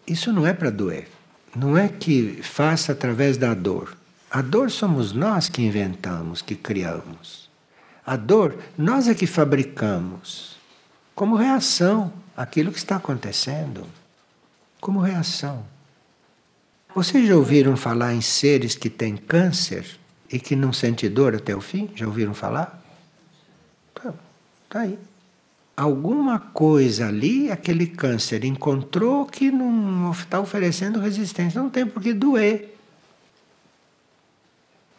isso não é para doer não é que faça através da dor. A dor somos nós que inventamos, que criamos. A dor nós é que fabricamos como reação àquilo que está acontecendo. Como reação. Vocês já ouviram falar em seres que têm câncer e que não sentem dor até o fim? Já ouviram falar? Tá, tá aí alguma coisa ali, aquele câncer encontrou que não está oferecendo resistência. Não tem por que doer.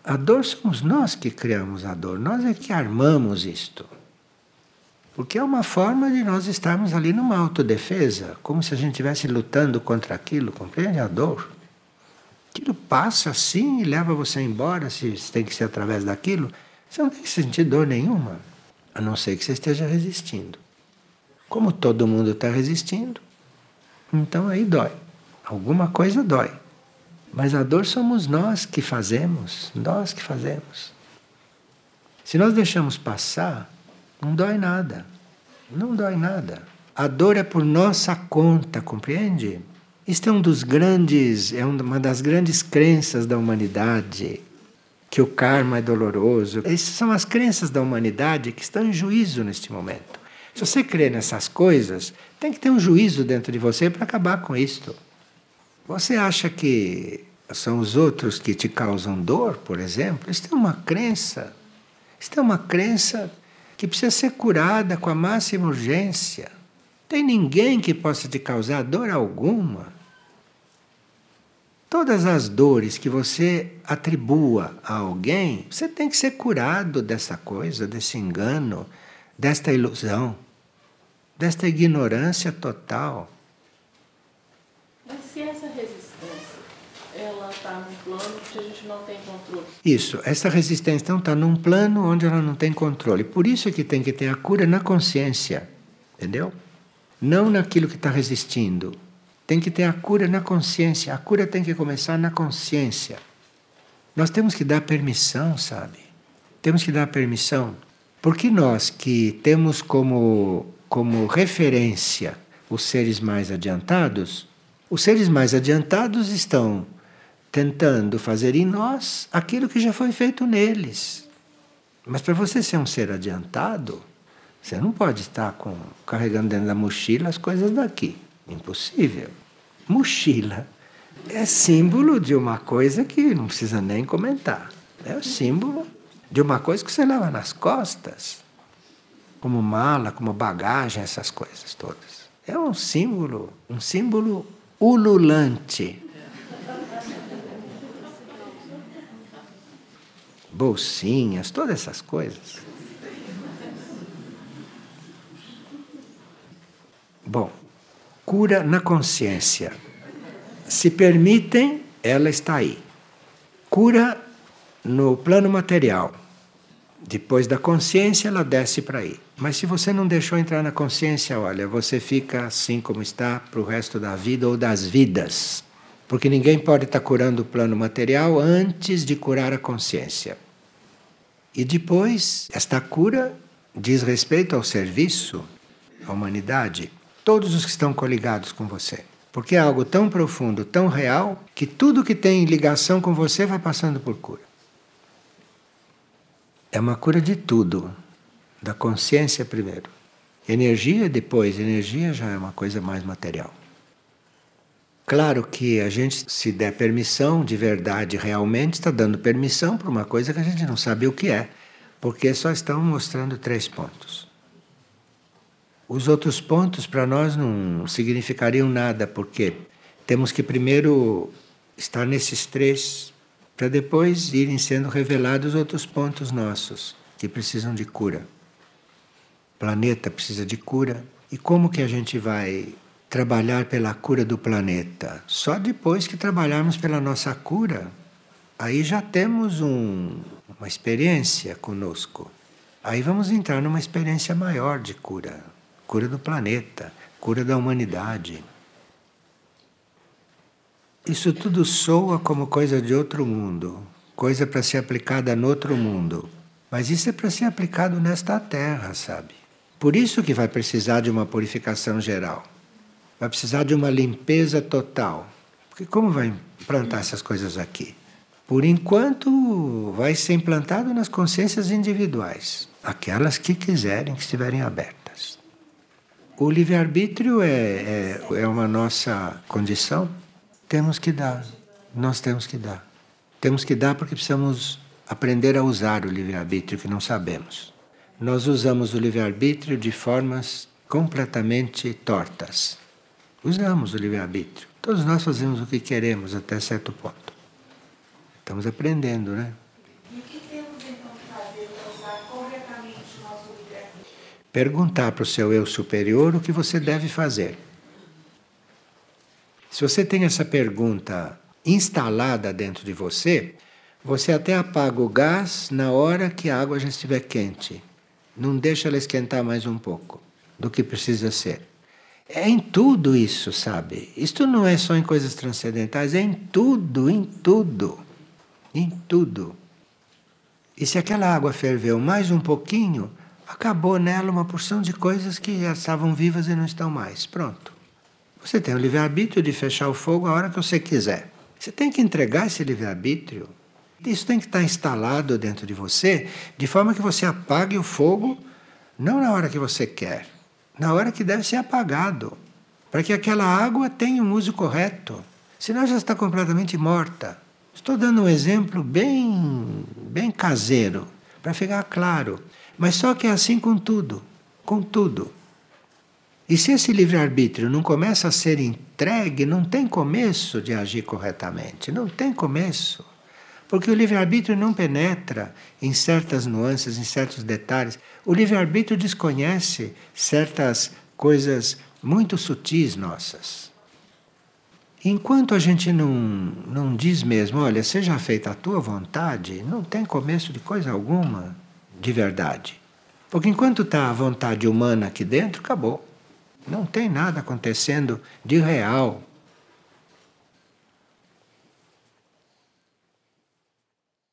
A dor somos nós que criamos a dor, nós é que armamos isto. Porque é uma forma de nós estarmos ali numa autodefesa, como se a gente estivesse lutando contra aquilo, compreende? A dor. Aquilo passa assim e leva você embora, se tem que ser através daquilo. Você não tem que sentir dor nenhuma, a não ser que você esteja resistindo. Como todo mundo está resistindo, então aí dói. Alguma coisa dói. Mas a dor somos nós que fazemos, nós que fazemos. Se nós deixamos passar, não dói nada. Não dói nada. A dor é por nossa conta, compreende? Isto é um dos grandes, é uma das grandes crenças da humanidade, que o karma é doloroso. Essas são as crenças da humanidade que estão em juízo neste momento. Se você crê nessas coisas, tem que ter um juízo dentro de você para acabar com isto. Você acha que são os outros que te causam dor, por exemplo? Isso é uma crença. Isso é uma crença que precisa ser curada com a máxima urgência. Tem ninguém que possa te causar dor alguma. Todas as dores que você atribua a alguém, você tem que ser curado dessa coisa, desse engano, desta ilusão, desta ignorância total. Mas se essa resistência ela está num plano que a gente não tem controle. Isso, essa resistência então está num plano onde ela não tem controle. Por isso é que tem que ter a cura na consciência, entendeu? Não naquilo que está resistindo. Tem que ter a cura na consciência. A cura tem que começar na consciência. Nós temos que dar permissão, sabe? Temos que dar permissão Porque nós que temos como, como referência os seres mais adiantados, os seres mais adiantados estão tentando fazer em nós aquilo que já foi feito neles. Mas para você ser um ser adiantado, você não pode estar com, carregando dentro da mochila as coisas daqui. Impossível. Mochila é símbolo de uma coisa que não precisa nem comentar. É o símbolo de uma coisa que você leva nas costas, como mala, como bagagem, essas coisas todas. É um símbolo, um símbolo ululante. Bolsinhas, todas essas coisas. Bom, cura na consciência. Se permitem, ela está aí. Cura no plano material. Depois da consciência, ela desce para aí. Mas se você não deixou entrar na consciência, olha, você fica assim como está para o resto da vida ou das vidas. Porque ninguém pode estar curando o plano material antes de curar a consciência. E depois, esta cura diz respeito ao serviço, à humanidade, todos os que estão coligados com você. Porque é algo tão profundo, tão real, que tudo que tem ligação com você vai passando por cura. É uma cura de tudo, da consciência primeiro. Energia depois, energia já é uma coisa mais material. Claro que a gente, se der permissão de verdade, realmente está dando permissão para uma coisa que a gente não sabe o que é, porque só estão mostrando três pontos. Os outros pontos para nós não significariam nada, porque temos que primeiro estar nesses três para depois irem sendo revelados outros pontos nossos que precisam de cura. O planeta precisa de cura. E como que a gente vai trabalhar pela cura do planeta? Só depois que trabalharmos pela nossa cura. Aí já temos um, uma experiência conosco. Aí vamos entrar numa experiência maior de cura cura do planeta, cura da humanidade. Isso tudo soa como coisa de outro mundo, coisa para ser aplicada no outro mundo. Mas isso é para ser aplicado nesta terra, sabe? Por isso que vai precisar de uma purificação geral. Vai precisar de uma limpeza total. Porque como vai implantar essas coisas aqui? Por enquanto, vai ser implantado nas consciências individuais, aquelas que quiserem, que estiverem abertas. O livre-arbítrio é, é, é uma nossa condição temos que dar. Nós temos que dar. Temos que dar porque precisamos aprender a usar o livre-arbítrio que não sabemos. Nós usamos o livre-arbítrio de formas completamente tortas. Usamos o livre-arbítrio. Todos nós fazemos o que queremos até certo ponto. Estamos aprendendo, né? E o que temos então que fazer para usar corretamente o nosso livre-arbítrio? Perguntar para o seu eu superior o que você deve fazer. Se você tem essa pergunta instalada dentro de você, você até apaga o gás na hora que a água já estiver quente. Não deixa ela esquentar mais um pouco do que precisa ser. É em tudo isso, sabe? Isto não é só em coisas transcendentais, é em tudo, em tudo. Em tudo. E se aquela água ferveu mais um pouquinho, acabou nela uma porção de coisas que já estavam vivas e não estão mais. Pronto. Você tem o livre-arbítrio de fechar o fogo a hora que você quiser. Você tem que entregar esse livre-arbítrio. Isso tem que estar instalado dentro de você, de forma que você apague o fogo não na hora que você quer, na hora que deve ser apagado, para que aquela água tenha um uso correto. Senão já está completamente morta. Estou dando um exemplo bem, bem caseiro, para ficar claro. Mas só que é assim com tudo, com tudo. E se esse livre-arbítrio não começa a ser entregue, não tem começo de agir corretamente. Não tem começo. Porque o livre-arbítrio não penetra em certas nuances, em certos detalhes. O livre-arbítrio desconhece certas coisas muito sutis nossas. Enquanto a gente não, não diz mesmo, olha, seja feita a tua vontade, não tem começo de coisa alguma de verdade. Porque enquanto está a vontade humana aqui dentro, acabou. Não tem nada acontecendo de real.